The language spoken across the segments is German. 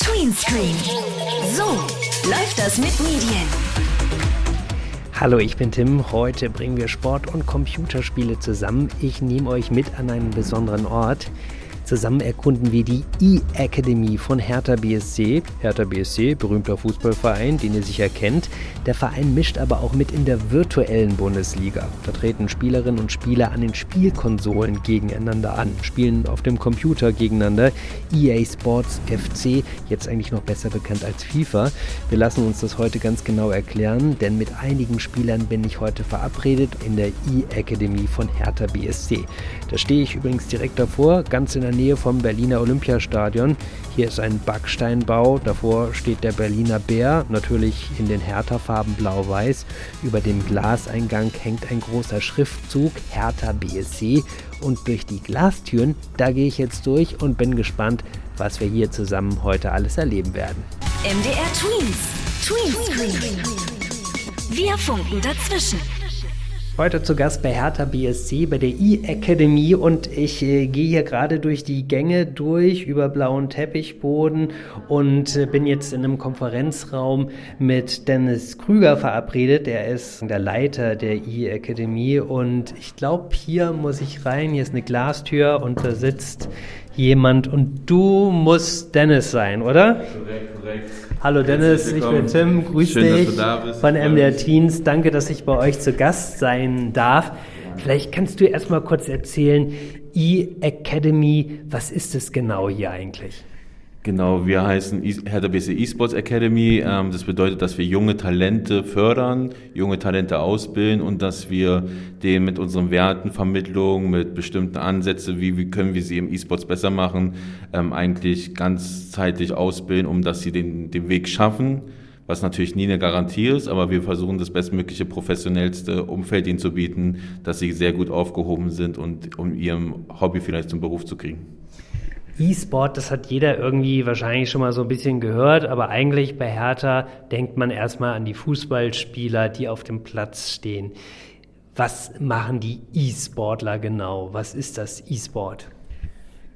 Tweenscreen. So läuft das mit Medien. Hallo, ich bin Tim. Heute bringen wir Sport und Computerspiele zusammen. Ich nehme euch mit an einen besonderen Ort. Zusammen erkunden wir die E-Academy von Hertha BSC. Hertha BSC, berühmter Fußballverein, den ihr sicher kennt. Der Verein mischt aber auch mit in der virtuellen Bundesliga. Da treten Spielerinnen und Spieler an den Spielkonsolen gegeneinander an, spielen auf dem Computer gegeneinander. EA Sports FC, jetzt eigentlich noch besser bekannt als FIFA. Wir lassen uns das heute ganz genau erklären, denn mit einigen Spielern bin ich heute verabredet in der E-Academy von Hertha BSC. Da stehe ich übrigens direkt davor, ganz in der Nähe vom Berliner Olympiastadion. Hier ist ein Backsteinbau, davor steht der Berliner Bär, natürlich in den Hertha-Farben blau-weiß. Über dem Glaseingang hängt ein großer Schriftzug Hertha BSC und durch die Glastüren, da gehe ich jetzt durch und bin gespannt, was wir hier zusammen heute alles erleben werden. MDR Tweens. Tweenscreen. Wir funken dazwischen. Heute zu Gast bei Hertha BSC bei der E-Academy und ich äh, gehe hier gerade durch die Gänge durch über blauen Teppichboden und äh, bin jetzt in einem Konferenzraum mit Dennis Krüger verabredet. Er ist der Leiter der E-Academy und ich glaube, hier muss ich rein. Hier ist eine Glastür und da sitzt jemand und du musst Dennis sein, oder? Korrekt, korrekt. Hallo Dennis, ich bin Tim, grüß Schön, dich von MDR. Teens. Danke, dass ich bei euch zu Gast sein darf. Vielleicht kannst du erst mal kurz erzählen, E-Academy, was ist es genau hier eigentlich? Genau, wir heißen Hertha BSC eSports Academy. Ähm, das bedeutet, dass wir junge Talente fördern, junge Talente ausbilden und dass wir denen mit unseren Werten, Vermittlung, mit bestimmten Ansätzen, wie, wie können wir sie im eSports besser machen, ähm, eigentlich ganzzeitig ausbilden, um dass sie den, den Weg schaffen. Was natürlich nie eine Garantie ist, aber wir versuchen das bestmögliche, professionellste Umfeld ihnen zu bieten, dass sie sehr gut aufgehoben sind und um ihrem Hobby vielleicht zum Beruf zu kriegen. E-Sport, das hat jeder irgendwie wahrscheinlich schon mal so ein bisschen gehört, aber eigentlich bei Hertha denkt man erstmal an die Fußballspieler, die auf dem Platz stehen. Was machen die E-Sportler genau? Was ist das E-Sport?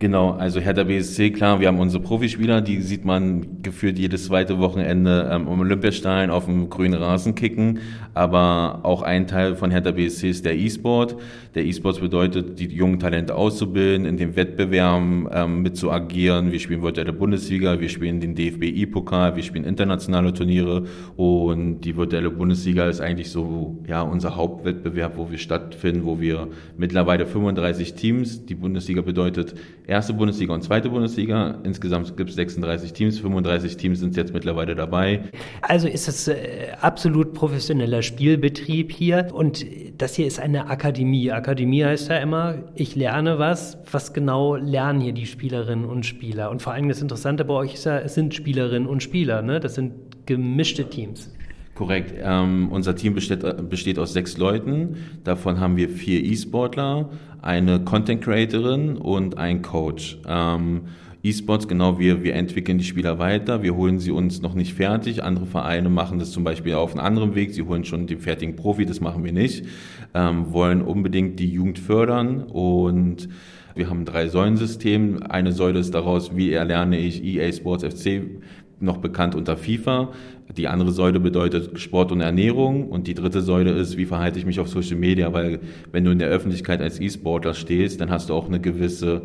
Genau, also Hertha BSC, klar, wir haben unsere Profispieler, die sieht man gefühlt jedes zweite Wochenende ähm, im Olympiastein auf dem grünen Rasen kicken, aber auch ein Teil von Hertha BSC ist der E-Sport. Der E-Sport bedeutet, die jungen Talente auszubilden, in den Wettbewerben ähm, mit. Wir spielen virtuelle Bundesliga, wir spielen den DFB E-Pokal, wir spielen internationale Turniere und die virtuelle Bundesliga ist eigentlich so ja unser Hauptwettbewerb, wo wir stattfinden, wo wir mittlerweile 35 Teams, die Bundesliga bedeutet erste Bundesliga und zweite Bundesliga. Insgesamt gibt es 36 Teams, 35 Teams sind jetzt mittlerweile dabei. Also ist es äh, absolut professioneller Spielbetrieb hier und das hier ist eine Akademie. Akademie heißt ja immer, ich lerne was. Was genau lernen hier die Spielerinnen und Spieler? Und vor allem das Interessante bei euch ist ja, es sind Spielerinnen und Spieler, ne? Das sind gemischte Teams. Korrekt. Ähm, unser Team besteht, besteht aus sechs Leuten. Davon haben wir vier E-Sportler, eine Content Creatorin und ein Coach. Ähm, E-Sports, genau, wir, wir entwickeln die Spieler weiter, wir holen sie uns noch nicht fertig. Andere Vereine machen das zum Beispiel auf einem anderen Weg, sie holen schon den fertigen Profi, das machen wir nicht. Ähm, wollen unbedingt die Jugend fördern und wir haben Drei-Säulen-System. Eine Säule ist daraus, wie erlerne ich EA Sports FC, noch bekannt unter FIFA. Die andere Säule bedeutet Sport und Ernährung und die dritte Säule ist, wie verhalte ich mich auf Social Media, weil wenn du in der Öffentlichkeit als E-Sportler stehst, dann hast du auch eine gewisse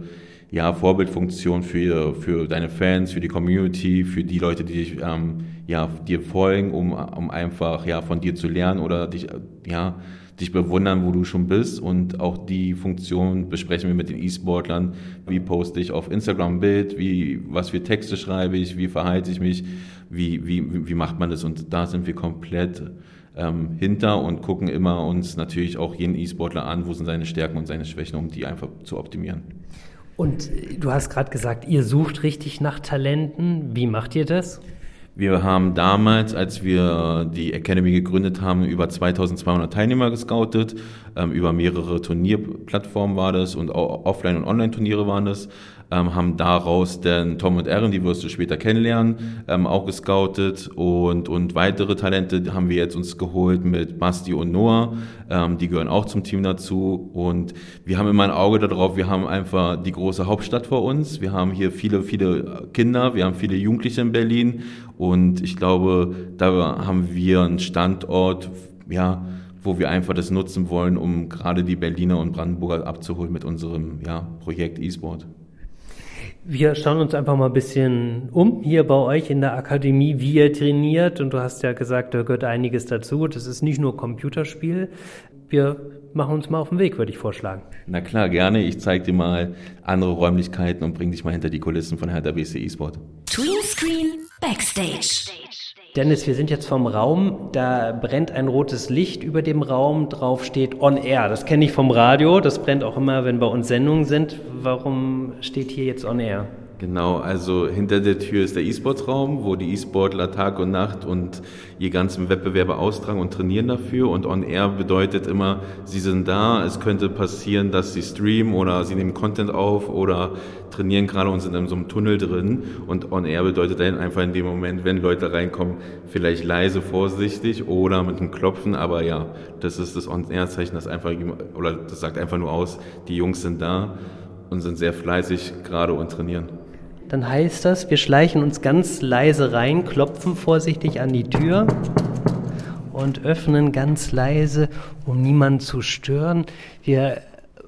ja, Vorbildfunktion für, für deine Fans, für die Community, für die Leute, die dich, ähm, ja, dir folgen, um, um einfach ja, von dir zu lernen oder dich, ja, dich bewundern, wo du schon bist. Und auch die Funktion besprechen wir mit den E-Sportlern. Wie poste ich auf Instagram ein Bild? Wie, was für Texte schreibe ich? Wie verhalte ich mich? Wie, wie, wie macht man das? Und da sind wir komplett ähm, hinter und gucken immer uns natürlich auch jeden E-Sportler an, wo sind seine Stärken und seine Schwächen, um die einfach zu optimieren. Und äh, du hast gerade gesagt, ihr sucht richtig nach Talenten. Wie macht ihr das? Wir haben damals, als wir die Academy gegründet haben, über 2200 Teilnehmer gescoutet. ähm, über mehrere Turnierplattformen war das und auch Offline- und Online-Turniere waren das. Ähm, haben daraus den Tom und Aaron, die wirst du später kennenlernen, ähm, auch gescoutet. Und, und weitere Talente haben wir jetzt uns geholt mit Basti und Noah, die gehören auch zum Team dazu. Und wir haben immer ein Auge darauf, wir haben einfach die große Hauptstadt vor uns, wir haben hier viele, viele Kinder, wir haben viele Jugendliche in Berlin und ich glaube, da haben wir einen Standort, ja, wo wir einfach das nutzen wollen, um gerade die Berliner und Brandenburger abzuholen mit unserem ja, Projekt E-Sport. Wir schauen uns einfach mal ein bisschen um hier bei euch in der Akademie, wie ihr trainiert. Und du hast ja gesagt, da gehört einiges dazu. Das ist nicht nur Computerspiel. Wir machen uns mal auf den Weg, würde ich vorschlagen. Na klar, gerne. Ich zeige dir mal andere Räumlichkeiten und bringe dich mal hinter die Kulissen von Hertha BC eSport. Tween Screen Backstage. Dennis, wir sind jetzt vom Raum, da brennt ein rotes Licht über dem Raum, drauf steht On Air. Das kenne ich vom Radio, das brennt auch immer, wenn bei uns Sendungen sind. Warum steht hier jetzt On Air? Genau, also hinter der Tür ist der E-Sports-Raum, wo die E-Sportler Tag und Nacht und ihr ganzen Wettbewerbe austragen und trainieren dafür. Und On Air bedeutet immer, sie sind da. Es könnte passieren, dass sie streamen oder sie nehmen Content auf oder trainieren gerade und sind in so einem Tunnel drin. Und On Air bedeutet dann einfach in dem Moment, wenn Leute reinkommen, vielleicht leise, vorsichtig oder mit einem Klopfen. Aber ja, das ist das On Air-Zeichen, das einfach, oder das sagt einfach nur aus, die Jungs sind da und sind sehr fleißig gerade und trainieren dann heißt das, wir schleichen uns ganz leise rein, klopfen vorsichtig an die Tür und öffnen ganz leise, um niemanden zu stören. Wir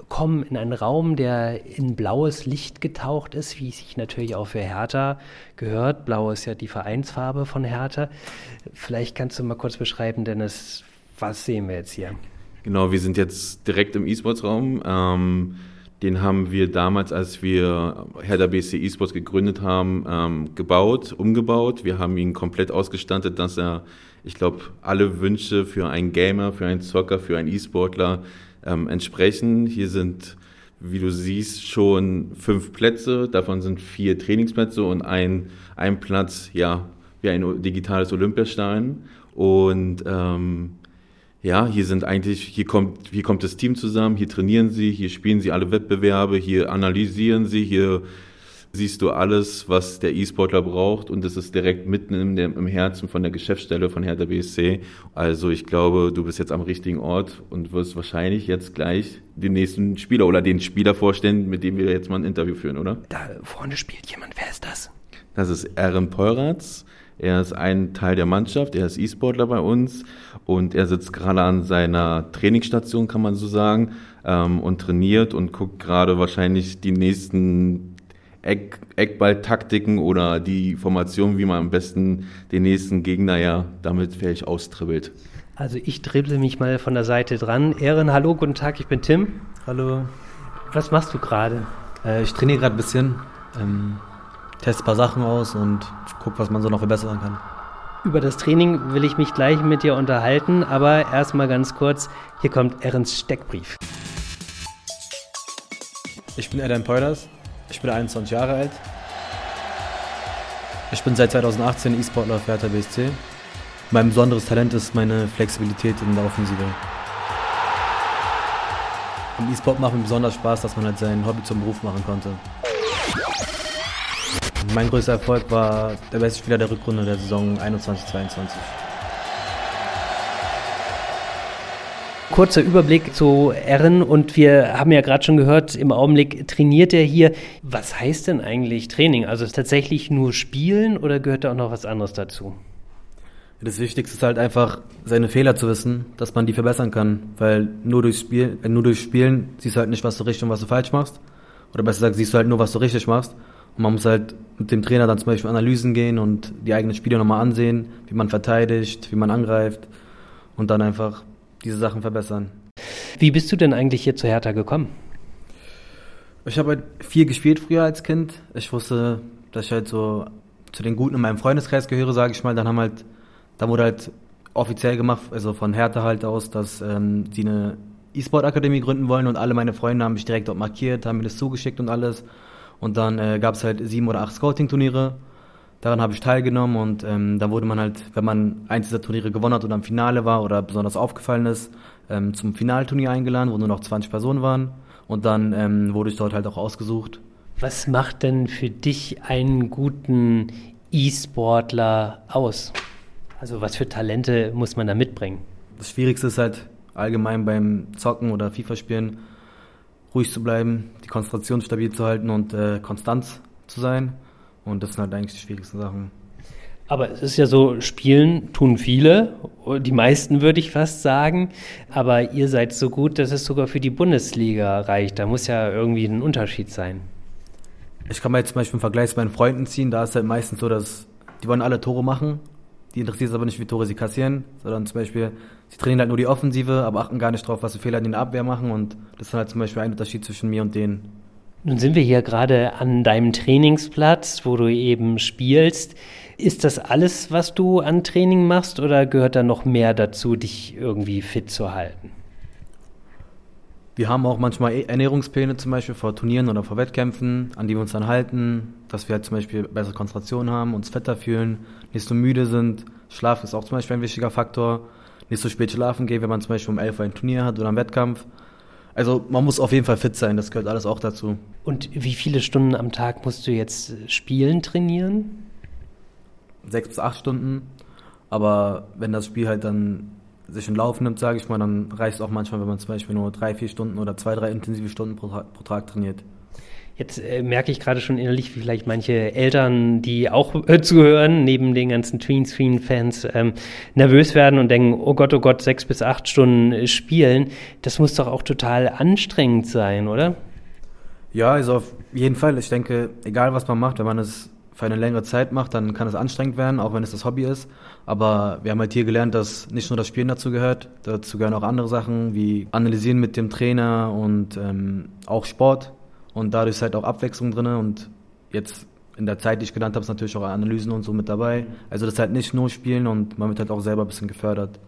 kommen in einen Raum, der in blaues Licht getaucht ist, wie sich natürlich auch für Hertha gehört. Blau ist ja die Vereinsfarbe von Hertha. Vielleicht kannst du mal kurz beschreiben, Dennis, was sehen wir jetzt hier? Genau, wir sind jetzt direkt im E-Sports-Raum. Ähm den haben wir damals, als wir Hertha BC eSports gegründet haben, ähm, gebaut, umgebaut. Wir haben ihn komplett ausgestattet, dass er, ich glaube, alle Wünsche für einen Gamer, für einen Zocker, für einen E-Sportler ähm, entsprechen. Hier sind, wie du siehst, schon fünf Plätze. Davon sind vier Trainingsplätze und ein, ein Platz, ja, wie ein digitales Olympiastein. Und ähm, ja, hier sind eigentlich, hier kommt, hier kommt das Team zusammen, hier trainieren sie, hier spielen sie alle Wettbewerbe, hier analysieren sie, hier siehst du alles, was der E-Sportler braucht und das ist direkt mitten im, im Herzen von der Geschäftsstelle von Hertha BSC. Also ich glaube, du bist jetzt am richtigen Ort und wirst wahrscheinlich jetzt gleich den nächsten Spieler oder den Spieler vorstellen, mit dem wir jetzt mal ein Interview führen, oder? Da vorne spielt jemand, wer ist das? Das ist Aaron Peuratz. Er ist ein Teil der Mannschaft, er ist E-Sportler bei uns und er sitzt gerade an seiner Trainingsstation, kann man so sagen, ähm, und trainiert und guckt gerade wahrscheinlich die nächsten Eck, Eckball-Taktiken oder die Formation, wie man am besten den nächsten Gegner ja damit vielleicht austribbelt. Also ich dribble mich mal von der Seite dran. Ehren, hallo, guten Tag, ich bin Tim. Hallo. Was machst du gerade? Äh, ich trainiere gerade ein bisschen. Ähm, teste ein paar Sachen aus und gucke, was man so noch verbessern kann. Über das Training will ich mich gleich mit dir unterhalten, aber erstmal ganz kurz, hier kommt Erens Steckbrief. Ich bin Adam Peulers, ich bin 21 Jahre alt. Ich bin seit 2018 E-Sportler für Hertha BSC. Mein besonderes Talent ist meine Flexibilität in der Offensive. Im E-Sport macht mir besonders Spaß, dass man halt sein Hobby zum Beruf machen konnte. Mein größter Erfolg war der beste Spieler der Rückrunde der Saison 21-22. Kurzer Überblick zu Erin und wir haben ja gerade schon gehört, im Augenblick trainiert er hier. Was heißt denn eigentlich Training? Also ist tatsächlich nur Spielen oder gehört da auch noch was anderes dazu? Das Wichtigste ist halt einfach, seine Fehler zu wissen, dass man die verbessern kann. Weil nur durch, Spiel, nur durch Spielen siehst du halt nicht, was du richtig und was du falsch machst. Oder besser gesagt, siehst du halt nur, was du richtig machst. Man muss halt mit dem Trainer dann zum Beispiel Analysen gehen und die eigenen Spiele nochmal ansehen, wie man verteidigt, wie man angreift und dann einfach diese Sachen verbessern. Wie bist du denn eigentlich hier zu Hertha gekommen? Ich habe halt viel gespielt früher als Kind. Ich wusste, dass ich halt so zu den Guten in meinem Freundeskreis gehöre, sage ich mal. Dann haben halt, da wurde halt offiziell gemacht, also von Hertha halt aus, dass ähm, sie eine E-Sport-Akademie gründen wollen und alle meine Freunde haben mich direkt dort markiert, haben mir das zugeschickt und alles. Und dann äh, gab es halt sieben oder acht Scouting-Turniere. Daran habe ich teilgenommen und ähm, da wurde man halt, wenn man eins dieser Turniere gewonnen hat oder im Finale war oder besonders aufgefallen ist, ähm, zum Finalturnier eingeladen, wo nur noch 20 Personen waren. Und dann ähm, wurde ich dort halt auch ausgesucht. Was macht denn für dich einen guten E-Sportler aus? Also was für Talente muss man da mitbringen? Das Schwierigste ist halt allgemein beim Zocken oder FIFA-Spielen ruhig zu bleiben, die Konzentration stabil zu halten und äh, konstant zu sein. Und das sind halt eigentlich die schwierigsten Sachen. Aber es ist ja so, spielen tun viele, die meisten würde ich fast sagen. Aber ihr seid so gut, dass es sogar für die Bundesliga reicht. Da muss ja irgendwie ein Unterschied sein. Ich kann mal jetzt zum Beispiel einen Vergleich zu meinen Freunden ziehen. Da ist halt meistens so, dass die wollen alle Tore machen. Die interessiert es aber nicht, wie Tore sie kassieren, sondern zum Beispiel, sie trainieren halt nur die Offensive, aber achten gar nicht drauf, was für Fehler in der Abwehr machen. Und das ist halt zum Beispiel ein Unterschied zwischen mir und denen. Nun sind wir hier gerade an deinem Trainingsplatz, wo du eben spielst. Ist das alles, was du an Training machst oder gehört da noch mehr dazu, dich irgendwie fit zu halten? Wir haben auch manchmal e- Ernährungspläne zum Beispiel vor Turnieren oder vor Wettkämpfen, an die wir uns dann halten, dass wir halt zum Beispiel bessere Konzentration haben, uns fetter fühlen, nicht so müde sind. Schlaf ist auch zum Beispiel ein wichtiger Faktor. Nicht so spät schlafen gehen, wenn man zum Beispiel um 11 Uhr ein Turnier hat oder einen Wettkampf. Also man muss auf jeden Fall fit sein, das gehört alles auch dazu. Und wie viele Stunden am Tag musst du jetzt spielen, trainieren? sechs bis acht Stunden. Aber wenn das Spiel halt dann sich in Lauf nimmt, sage ich mal, dann reicht es auch manchmal, wenn man zum Beispiel nur drei, vier Stunden oder zwei, drei intensive Stunden pro, pro Tag trainiert. Jetzt äh, merke ich gerade schon innerlich, wie vielleicht manche Eltern, die auch äh, zuhören, neben den ganzen Tween-Screen-Fans, ähm, nervös werden und denken, oh Gott, oh Gott, sechs bis acht Stunden äh, spielen. Das muss doch auch total anstrengend sein, oder? Ja, also auf jeden Fall. Ich denke, egal was man macht, wenn man es für eine längere Zeit macht, dann kann es anstrengend werden, auch wenn es das Hobby ist. Aber wir haben halt hier gelernt, dass nicht nur das Spielen dazu gehört, dazu gehören auch andere Sachen wie Analysieren mit dem Trainer und ähm, auch Sport. Und dadurch ist halt auch Abwechslung drin. Und jetzt in der Zeit, die ich genannt habe, ist natürlich auch Analysen und so mit dabei. Also das ist halt nicht nur Spielen und man wird halt auch selber ein bisschen gefördert.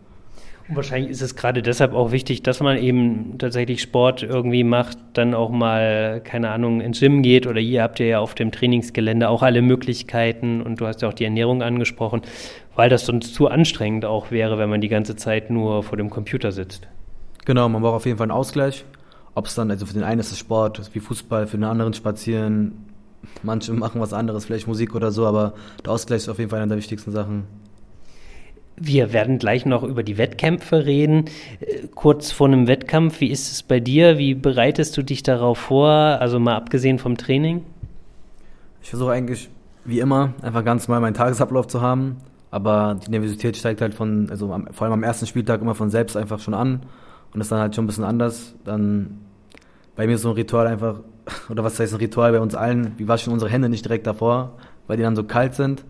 Wahrscheinlich ist es gerade deshalb auch wichtig, dass man eben tatsächlich Sport irgendwie macht, dann auch mal, keine Ahnung, ins Gym geht oder ihr habt ja auf dem Trainingsgelände auch alle Möglichkeiten und du hast ja auch die Ernährung angesprochen, weil das sonst zu anstrengend auch wäre, wenn man die ganze Zeit nur vor dem Computer sitzt. Genau, man braucht auf jeden Fall einen Ausgleich. Ob es dann, also für den einen ist es Sport, wie Fußball, für den anderen Spazieren. Manche machen was anderes, vielleicht Musik oder so, aber der Ausgleich ist auf jeden Fall eine der wichtigsten Sachen. Wir werden gleich noch über die Wettkämpfe reden. Äh, kurz vor einem Wettkampf, wie ist es bei dir? Wie bereitest du dich darauf vor? Also mal abgesehen vom Training? Ich versuche eigentlich, wie immer, einfach ganz mal meinen Tagesablauf zu haben. Aber die Nervosität steigt halt von, also am, vor allem am ersten Spieltag immer von selbst einfach schon an. Und ist dann halt schon ein bisschen anders. Dann bei mir ist so ein Ritual einfach, oder was heißt ein Ritual bei uns allen? Wir waschen unsere Hände nicht direkt davor, weil die dann so kalt sind.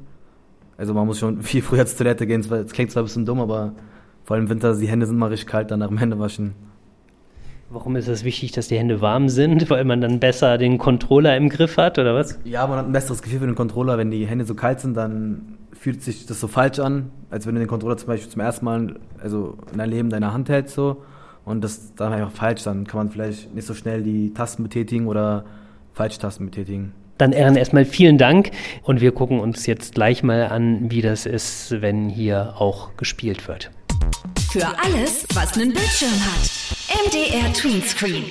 Also man muss schon viel früher zur Toilette gehen. Es klingt zwar ein bisschen dumm, aber vor allem im Winter, die Hände sind mal richtig kalt dann nach dem Händewaschen. Warum ist es wichtig, dass die Hände warm sind? Weil man dann besser den Controller im Griff hat, oder was? Ja, man hat ein besseres Gefühl für den Controller. Wenn die Hände so kalt sind, dann fühlt sich das so falsch an, als wenn du den Controller zum Beispiel zum ersten Mal also in deinem Leben deiner Hand hältst so. Und das ist dann einfach falsch. Dann kann man vielleicht nicht so schnell die Tasten betätigen oder falsche Tasten betätigen. Dann Ehren erstmal vielen Dank und wir gucken uns jetzt gleich mal an, wie das ist, wenn hier auch gespielt wird. Für alles, was einen Bildschirm hat. MDR Tweenscreen.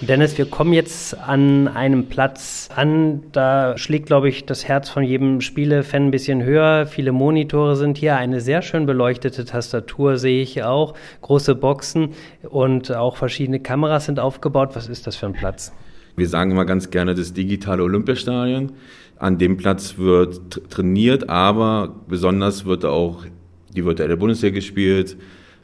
Dennis, wir kommen jetzt an einem Platz an, da schlägt, glaube ich, das Herz von jedem Spielefan ein bisschen höher. Viele Monitore sind hier, eine sehr schön beleuchtete Tastatur sehe ich auch, große Boxen und auch verschiedene Kameras sind aufgebaut. Was ist das für ein Platz? Wir sagen immer ganz gerne das digitale Olympiastadion. An dem Platz wird trainiert, aber besonders wird auch die virtuelle Bundesliga gespielt.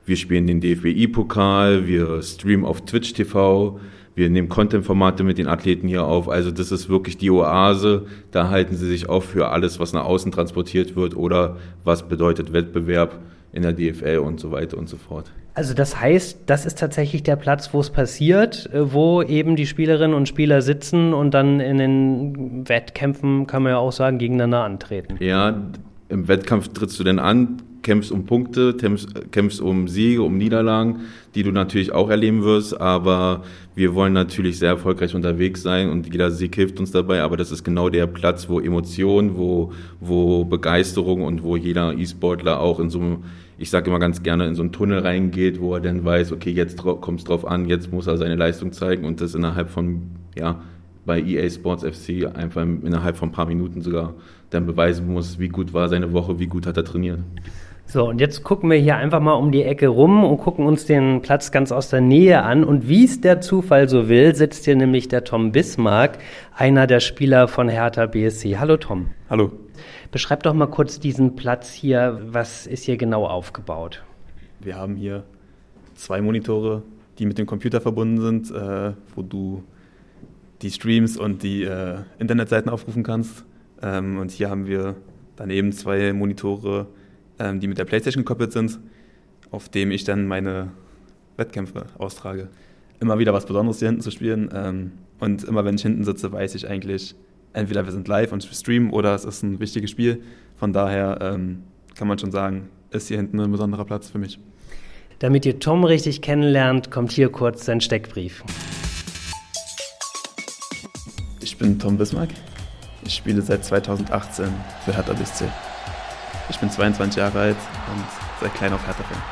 Wir spielen den DFBI-Pokal, wir streamen auf Twitch TV, wir nehmen Content-Formate mit den Athleten hier auf. Also das ist wirklich die Oase. Da halten sie sich auf für alles, was nach außen transportiert wird oder was bedeutet Wettbewerb in der DFL und so weiter und so fort. Also das heißt, das ist tatsächlich der Platz, wo es passiert, äh, wo eben die Spielerinnen und Spieler sitzen und dann in den Wettkämpfen, kann man ja auch sagen, gegeneinander antreten. Ja, im Wettkampf trittst du denn an kämpfst um Punkte, kämpfst, kämpfst um Siege, um Niederlagen, die du natürlich auch erleben wirst, aber wir wollen natürlich sehr erfolgreich unterwegs sein und jeder Sieg hilft uns dabei, aber das ist genau der Platz, wo Emotionen, wo, wo Begeisterung und wo jeder E-Sportler auch in so einem, ich sage immer ganz gerne, in so einen Tunnel reingeht, wo er dann weiß, okay, jetzt kommt es drauf an, jetzt muss er seine Leistung zeigen und das innerhalb von, ja, bei EA Sports FC einfach innerhalb von ein paar Minuten sogar dann beweisen muss, wie gut war seine Woche, wie gut hat er trainiert. So, und jetzt gucken wir hier einfach mal um die Ecke rum und gucken uns den Platz ganz aus der Nähe an. Und wie es der Zufall so will, sitzt hier nämlich der Tom Bismarck, einer der Spieler von Hertha BSC. Hallo Tom. Hallo. Beschreib doch mal kurz diesen Platz hier. Was ist hier genau aufgebaut? Wir haben hier zwei Monitore, die mit dem Computer verbunden sind, äh, wo du die Streams und die äh, Internetseiten aufrufen kannst. Ähm, und hier haben wir daneben zwei Monitore, ähm, die mit der Playstation gekoppelt sind, auf dem ich dann meine Wettkämpfe austrage. Immer wieder was Besonderes hier hinten zu spielen. Ähm, und immer wenn ich hinten sitze, weiß ich eigentlich, entweder wir sind live und streamen oder es ist ein wichtiges Spiel. Von daher ähm, kann man schon sagen, ist hier hinten ein besonderer Platz für mich. Damit ihr Tom richtig kennenlernt, kommt hier kurz sein Steckbrief. Ich bin Tom Bismarck. Ich spiele seit 2018 für Hertha BSC. Ich bin 22 Jahre alt und seit klein auf Hertha-Fan.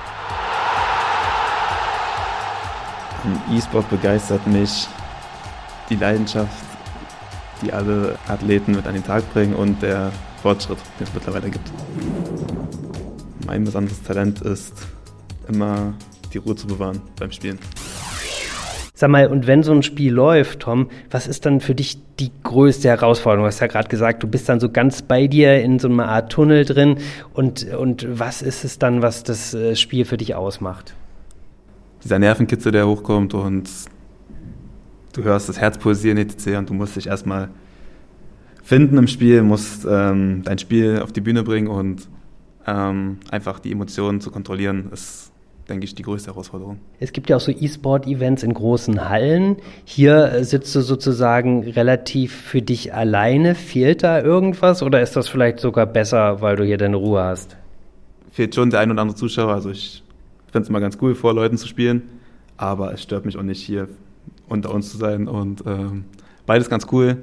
Im E-Sport begeistert mich die Leidenschaft, die alle Athleten mit an den Tag bringen und der Fortschritt, den es mittlerweile gibt. Mein besonderes Talent ist, immer die Ruhe zu bewahren beim Spielen. Sag mal, und wenn so ein Spiel läuft, Tom, was ist dann für dich die größte Herausforderung? Du hast ja gerade gesagt, du bist dann so ganz bei dir in so einer Art Tunnel drin. Und, und was ist es dann, was das äh, Spiel für dich ausmacht? Dieser Nervenkitzel, der hochkommt und du hörst das Herz pulsieren etc. und du musst dich erstmal finden im Spiel, musst ähm, dein Spiel auf die Bühne bringen und ähm, einfach die Emotionen zu kontrollieren, ist denke ich, die größte Herausforderung. Es gibt ja auch so E-Sport-Events in großen Hallen. Hier äh, sitzt du sozusagen relativ für dich alleine. Fehlt da irgendwas oder ist das vielleicht sogar besser, weil du hier deine Ruhe hast? Fehlt schon der ein oder andere Zuschauer. Also ich finde es immer ganz cool, vor Leuten zu spielen, aber es stört mich auch nicht, hier unter uns zu sein und ähm, beides ganz cool.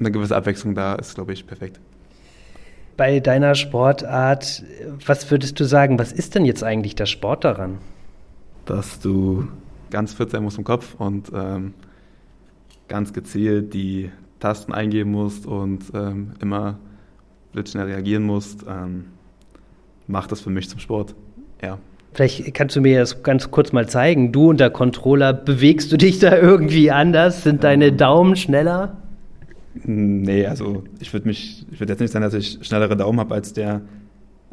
Eine gewisse Abwechslung da ist, glaube ich, perfekt bei deiner Sportart, was würdest du sagen, was ist denn jetzt eigentlich der Sport daran? Dass du ganz fit sein musst im Kopf und ähm, ganz gezielt die Tasten eingeben musst und ähm, immer blitzschnell reagieren musst, ähm, macht das für mich zum Sport. Ja. Vielleicht kannst du mir das ganz kurz mal zeigen. Du und der Controller, bewegst du dich da irgendwie anders? Sind deine ähm. Daumen schneller? Nee, also ich würde mich, ich würde jetzt nicht sagen, dass ich schnellere Daumen habe als der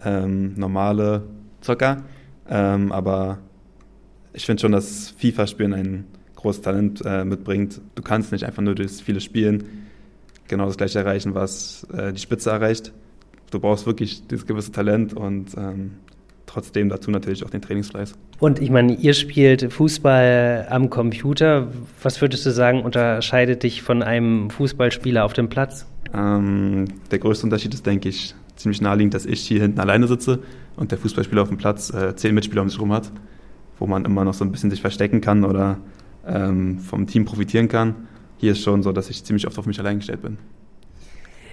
ähm, normale Zocker, ähm, aber ich finde schon, dass FIFA-Spielen ein großes Talent äh, mitbringt. Du kannst nicht einfach nur durch viele Spielen genau das gleiche erreichen, was äh, die Spitze erreicht. Du brauchst wirklich dieses gewisse Talent und ähm, trotzdem dazu natürlich auch den Trainingsfleiß. Und ich meine, ihr spielt Fußball am Computer. Was würdest du sagen, unterscheidet dich von einem Fußballspieler auf dem Platz? Ähm, der größte Unterschied ist, denke ich, ziemlich naheliegend, dass ich hier hinten alleine sitze und der Fußballspieler auf dem Platz äh, zehn Mitspieler um sich herum hat, wo man immer noch so ein bisschen sich verstecken kann oder ähm, vom Team profitieren kann. Hier ist schon so, dass ich ziemlich oft auf mich allein gestellt bin.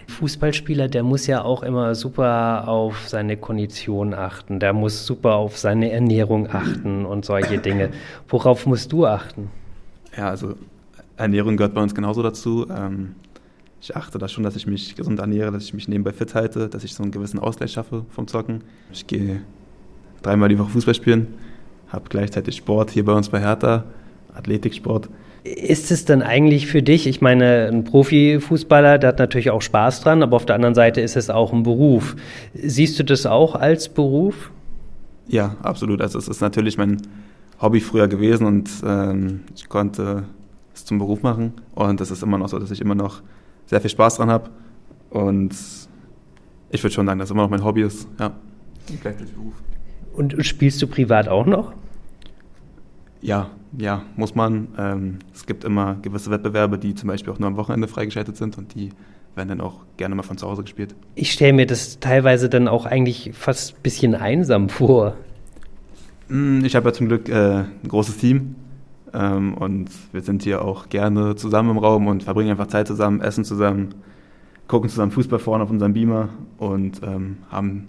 Fußballspieler, der muss ja auch immer super auf seine Kondition achten, der muss super auf seine Ernährung achten und solche Dinge. Worauf musst du achten? Ja, also Ernährung gehört bei uns genauso dazu. Ähm, ich achte da schon, dass ich mich gesund ernähre, dass ich mich nebenbei fit halte, dass ich so einen gewissen Ausgleich schaffe vom Zocken. Ich gehe dreimal die Woche Fußball spielen, habe gleichzeitig Sport hier bei uns bei Hertha, Athletiksport ist es dann eigentlich für dich, ich meine, ein Profifußballer, der hat natürlich auch Spaß dran, aber auf der anderen Seite ist es auch ein Beruf. Siehst du das auch als Beruf? Ja, absolut. Also es ist natürlich mein Hobby früher gewesen und ähm, ich konnte es zum Beruf machen und es ist immer noch so, dass ich immer noch sehr viel Spaß dran habe und ich würde schon sagen, dass es immer noch mein Hobby ist, ja. Gleichzeitig Beruf. Und spielst du privat auch noch? Ja, ja, muss man. Ähm, es gibt immer gewisse Wettbewerbe, die zum Beispiel auch nur am Wochenende freigeschaltet sind und die werden dann auch gerne mal von zu Hause gespielt. Ich stelle mir das teilweise dann auch eigentlich fast ein bisschen einsam vor. Hm, ich habe ja zum Glück äh, ein großes Team ähm, und wir sind hier auch gerne zusammen im Raum und verbringen einfach Zeit zusammen, essen zusammen, gucken zusammen Fußball vorne auf unserem Beamer und ähm, haben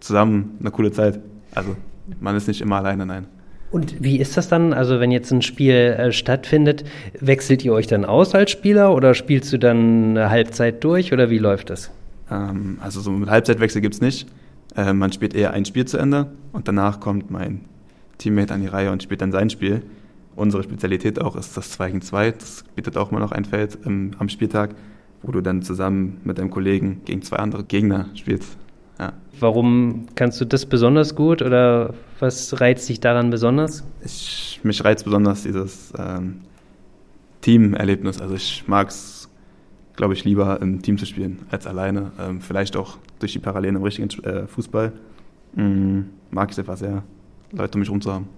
zusammen eine coole Zeit. Also man ist nicht immer alleine, nein. Und wie ist das dann? Also wenn jetzt ein Spiel äh, stattfindet, wechselt ihr euch dann aus als Spieler oder spielst du dann eine Halbzeit durch oder wie läuft das? Ähm, also so mit Halbzeitwechsel gibt es nicht. Äh, man spielt eher ein Spiel zu Ende und danach kommt mein Teammate an die Reihe und spielt dann sein Spiel. Unsere Spezialität auch ist das 2 gegen 2. Das bietet auch mal noch ein Feld ähm, am Spieltag, wo du dann zusammen mit deinem Kollegen gegen zwei andere Gegner spielst. Ja. Warum kannst du das besonders gut oder was reizt dich daran besonders? Ich, mich reizt besonders dieses ähm, Teamerlebnis. Also ich mag es, glaube ich, lieber im Team zu spielen als alleine. Ähm, vielleicht auch durch die Parallelen im richtigen äh, Fußball. Mhm, mag ich es einfach sehr, Leute um mich herum zu haben.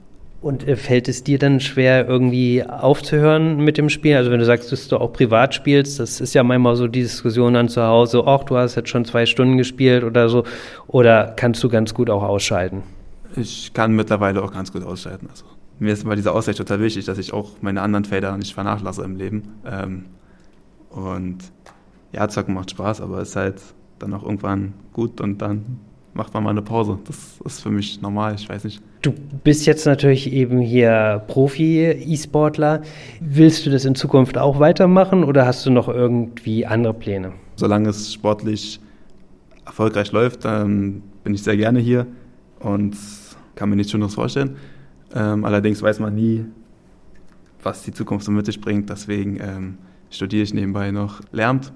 Und äh, fällt es dir dann schwer, irgendwie aufzuhören mit dem Spiel? Also wenn du sagst, dass du auch privat spielst, das ist ja manchmal so die Diskussion dann zu Hause, ach, du hast jetzt schon zwei Stunden gespielt oder so. Oder kannst du ganz gut auch ausschalten? Ich kann mittlerweile auch ganz gut ausschalten. Also mir ist bei dieser Auszeit total wichtig, dass ich auch meine anderen Felder nicht vernachlasse im Leben. Ähm, und ja, Zocken macht Spaß, aber ist halt dann auch irgendwann gut und dann macht man mal eine Pause. Das ist für mich normal, ich weiß nicht. Du bist jetzt natürlich eben hier Profi-E-Sportler. Willst du das in Zukunft auch weitermachen oder hast du noch irgendwie andere Pläne? Solange es sportlich erfolgreich läuft, dann bin ich sehr gerne hier und kann mir nichts Schöneres vorstellen. Ähm, allerdings weiß man nie, was die Zukunft so mit sich bringt. Deswegen ähm, studiere ich nebenbei noch Lehramt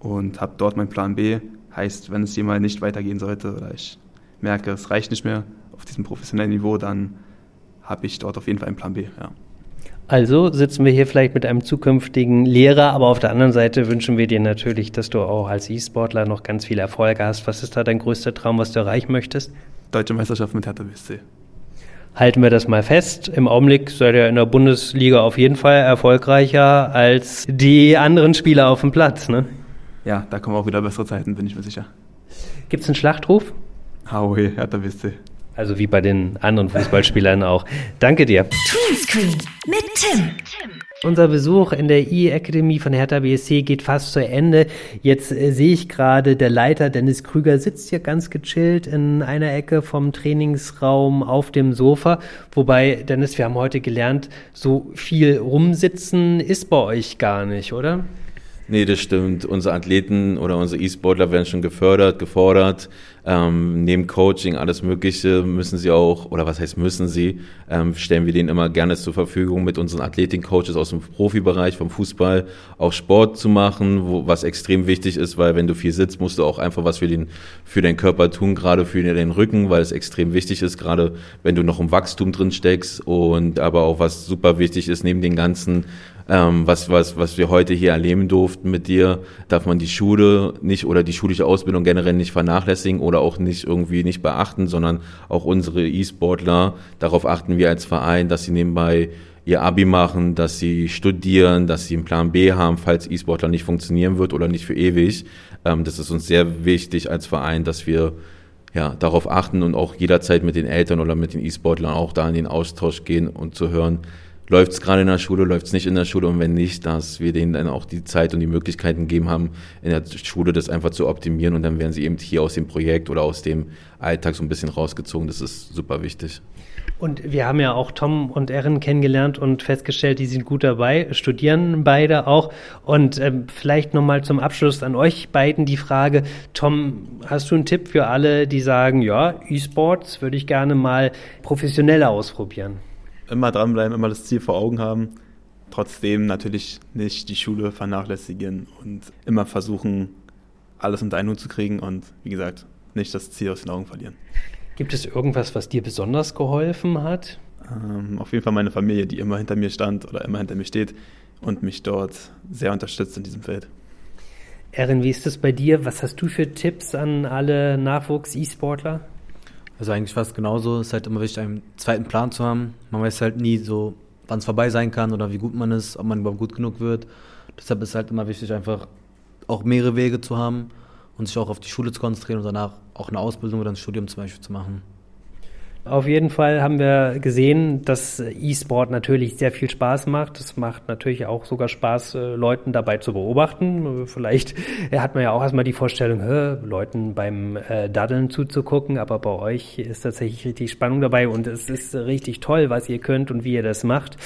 und habe dort meinen Plan B Heißt, wenn es hier mal nicht weitergehen sollte oder ich merke, es reicht nicht mehr auf diesem professionellen Niveau, dann habe ich dort auf jeden Fall einen Plan B. Ja. Also sitzen wir hier vielleicht mit einem zukünftigen Lehrer, aber auf der anderen Seite wünschen wir dir natürlich, dass du auch als E-Sportler noch ganz viele Erfolge hast. Was ist da dein größter Traum, was du erreichen möchtest? Deutsche Meisterschaft mit Hertha BSC. Halten wir das mal fest. Im Augenblick seid ihr in der Bundesliga auf jeden Fall erfolgreicher als die anderen Spieler auf dem Platz, ne? Ja, da kommen auch wieder bessere Zeiten, bin ich mir sicher. Gibt es einen Schlachtruf? Hauhe, Hertha BSC. Also wie bei den anderen Fußballspielern auch. Danke dir. Twin mit Tim. Unser Besuch in der E-Akademie von Hertha BSC geht fast zu Ende. Jetzt äh, sehe ich gerade, der Leiter Dennis Krüger sitzt hier ganz gechillt in einer Ecke vom Trainingsraum auf dem Sofa. Wobei, Dennis, wir haben heute gelernt, so viel rumsitzen ist bei euch gar nicht, oder? Nee, das stimmt. Unsere Athleten oder unsere E-Sportler werden schon gefördert, gefordert. Ähm, neben Coaching, alles Mögliche müssen sie auch, oder was heißt müssen sie, ähm, stellen wir denen immer gerne zur Verfügung, mit unseren Athletik-Coaches aus dem Profibereich, vom Fußball, auch Sport zu machen, wo, was extrem wichtig ist, weil wenn du viel sitzt, musst du auch einfach was für den, für deinen Körper tun, gerade für den Rücken, weil es extrem wichtig ist, gerade wenn du noch im Wachstum drin steckst und aber auch was super wichtig ist, neben den ganzen ähm, was, was, was wir heute hier erleben durften mit dir, darf man die Schule nicht oder die schulische Ausbildung generell nicht vernachlässigen oder auch nicht irgendwie nicht beachten, sondern auch unsere E-Sportler, darauf achten wir als Verein, dass sie nebenbei ihr Abi machen, dass sie studieren, dass sie einen Plan B haben, falls E-Sportler nicht funktionieren wird oder nicht für ewig. Ähm, das ist uns sehr wichtig als Verein, dass wir ja, darauf achten und auch jederzeit mit den Eltern oder mit den E-Sportlern auch da in den Austausch gehen und zu hören, läuft es gerade in der Schule, läuft es nicht in der Schule und wenn nicht, dass wir denen dann auch die Zeit und die Möglichkeiten geben haben, in der Schule das einfach zu optimieren und dann werden sie eben hier aus dem Projekt oder aus dem Alltag so ein bisschen rausgezogen. Das ist super wichtig. Und wir haben ja auch Tom und Erin kennengelernt und festgestellt, die sind gut dabei, studieren beide auch. Und ähm, vielleicht nochmal zum Abschluss an euch beiden die Frage, Tom, hast du einen Tipp für alle, die sagen, ja, E-Sports würde ich gerne mal professioneller ausprobieren? Immer dranbleiben, immer das Ziel vor Augen haben. Trotzdem natürlich nicht die Schule vernachlässigen und immer versuchen, alles unter einen Hut zu kriegen und wie gesagt, nicht das Ziel aus den Augen verlieren. Gibt es irgendwas, was dir besonders geholfen hat? Ähm, auf jeden Fall meine Familie, die immer hinter mir stand oder immer hinter mir steht und mich dort sehr unterstützt in diesem Feld. Erin, wie ist es bei dir? Was hast du für Tipps an alle Nachwuchs-E-Sportler? Also eigentlich fast genauso. Es ist halt immer wichtig, einen zweiten Plan zu haben. Man weiß halt nie so, wann es vorbei sein kann oder wie gut man ist, ob man überhaupt gut genug wird. Deshalb ist es halt immer wichtig, einfach auch mehrere Wege zu haben und sich auch auf die Schule zu konzentrieren und danach auch eine Ausbildung oder ein Studium zum Beispiel zu machen. Auf jeden Fall haben wir gesehen, dass E-Sport natürlich sehr viel Spaß macht. Es macht natürlich auch sogar Spaß, äh, Leuten dabei zu beobachten. Vielleicht hat man ja auch erstmal die Vorstellung, Leuten beim äh, Daddeln zuzugucken, aber bei euch ist tatsächlich richtig Spannung dabei und es ist richtig toll, was ihr könnt und wie ihr das macht.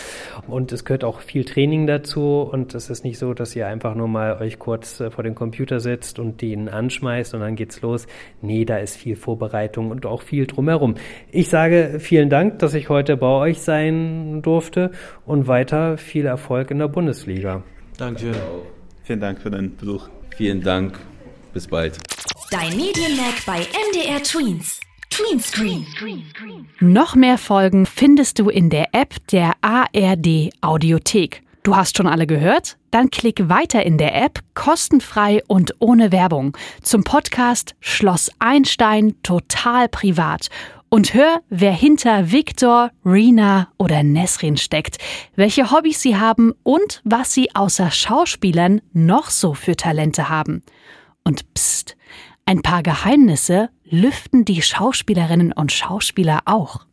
Und es gehört auch viel Training dazu und es ist nicht so, dass ihr einfach nur mal euch kurz äh, vor den Computer setzt und den anschmeißt und dann geht's los. Nee, da ist viel Vorbereitung und auch viel drumherum. Ich ich sage vielen Dank, dass ich heute bei euch sein durfte und weiter viel Erfolg in der Bundesliga. Dankeschön. Vielen Dank für deinen Besuch. Vielen Dank. Bis bald. Dein Medienmerk bei MDR Tweens. Tweenscreen. Noch mehr Folgen findest du in der App der ARD Audiothek. Du hast schon alle gehört? Dann klick weiter in der App kostenfrei und ohne Werbung zum Podcast Schloss Einstein total privat und hör, wer hinter Viktor, Rina oder Nesrin steckt, welche Hobbys sie haben und was sie außer Schauspielern noch so für Talente haben. Und pst, ein paar Geheimnisse lüften die Schauspielerinnen und Schauspieler auch.